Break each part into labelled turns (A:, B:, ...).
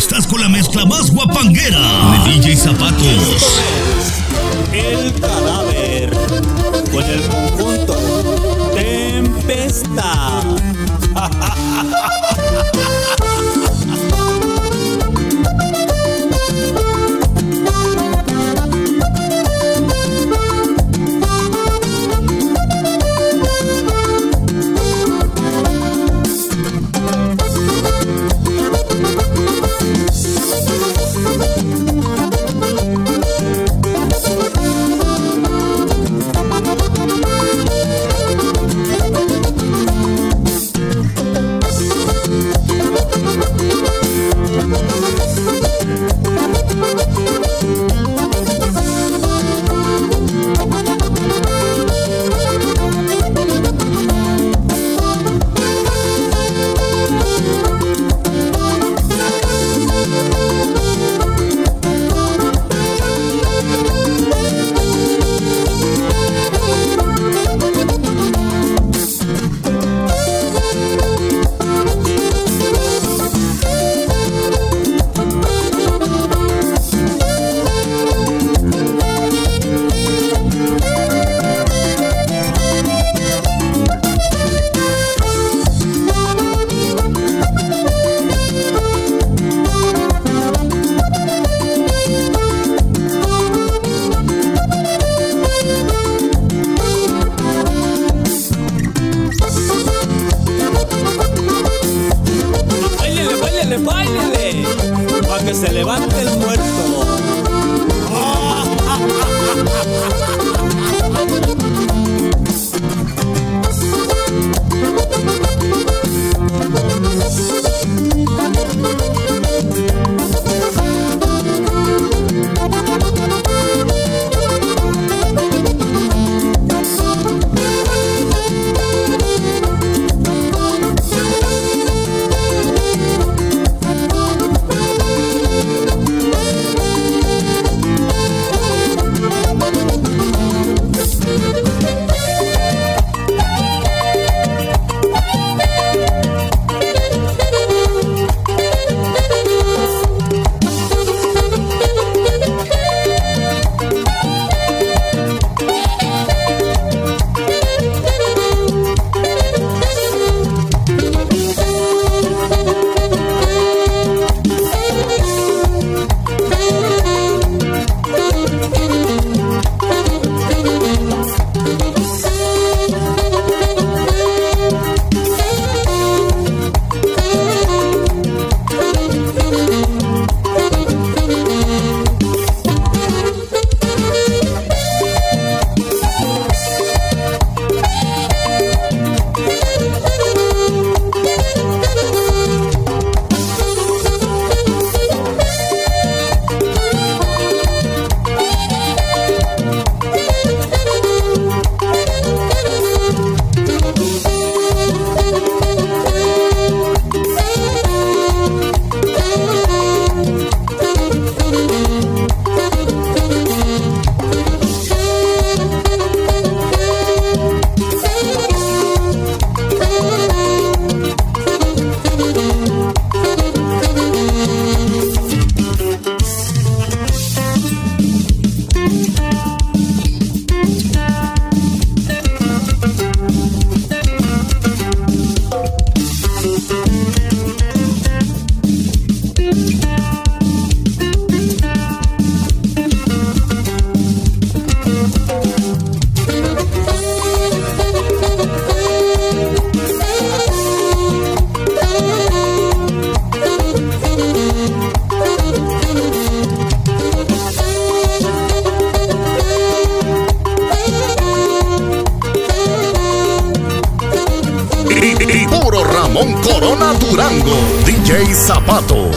A: Estás con la mezcla más guapanguera de DJ Zapatos.
B: El cadáver con el conjunto Tempestad.
A: DJ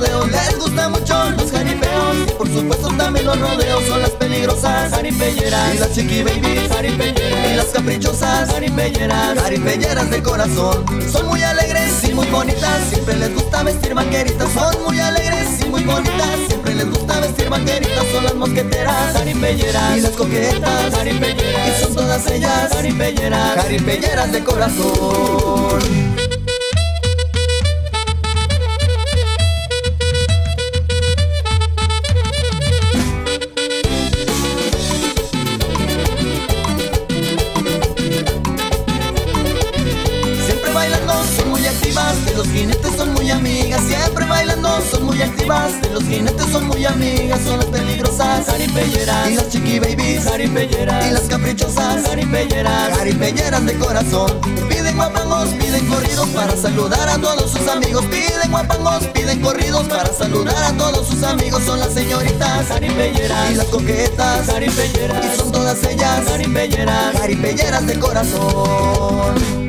B: les gusta mucho los jaripeos. Por supuesto también los rodeos son las peligrosas jaripelleras y las chiqui babies jaripelleras y las caprichosas jaripelleras jaripelleras de corazón. Son muy alegres y muy bonitas. Siempre les gusta vestir vaqueritas son muy alegres y muy bonitas. Siempre les gusta vestir vaqueritas son las mosqueteras jaripelleras y las coquetas jaripelleras y son todas ellas jaripelleras jaripelleras de corazón Y las chiqui babies. Y las caprichosas, jaripelleras. Jaripelleras de corazón. Piden guapangos, piden corridos para saludar a todos sus amigos. Piden guapangos, piden corridos para saludar a todos sus amigos. Son las señoritas. Y las coquetas, jaripelleras. Y son todas ellas, jaripelleras. Jaripelleras de corazón.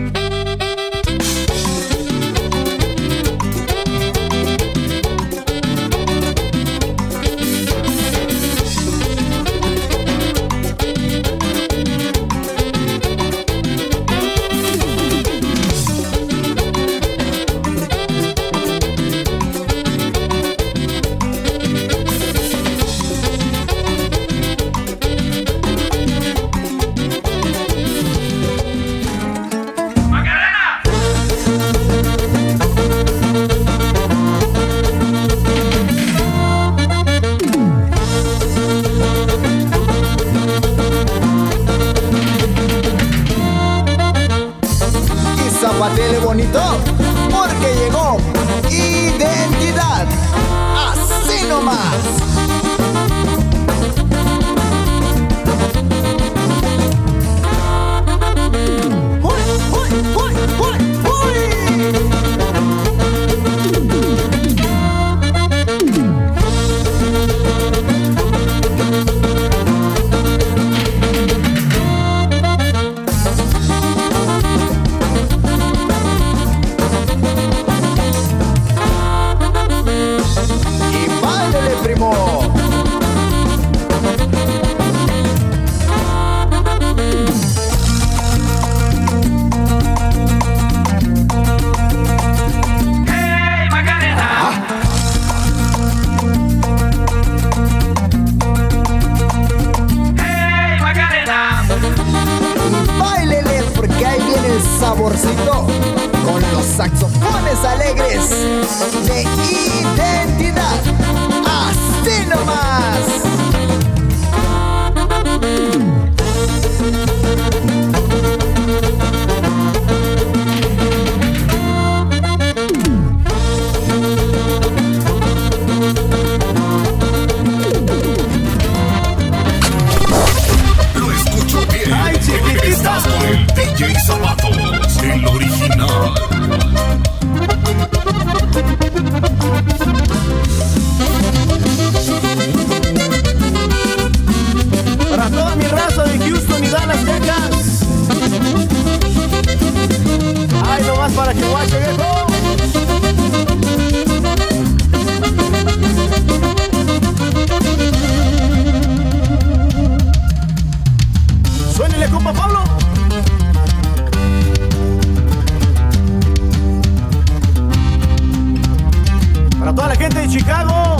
B: Para toda la gente de Chicago.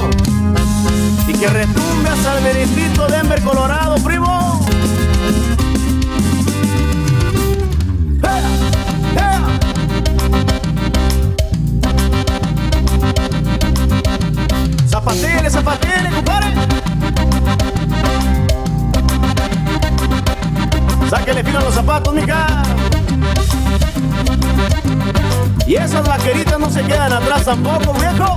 C: Y que retumbe hasta el Benedicto Denver, Colorado, primo. Zapatele, zapatele, compadre. Sáquenle fino a los zapatos, mija. Y esas vaqueritas no se quedan atrás tampoco, viejo.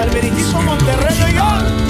C: hasta el Veritismo Monterrey, oigan.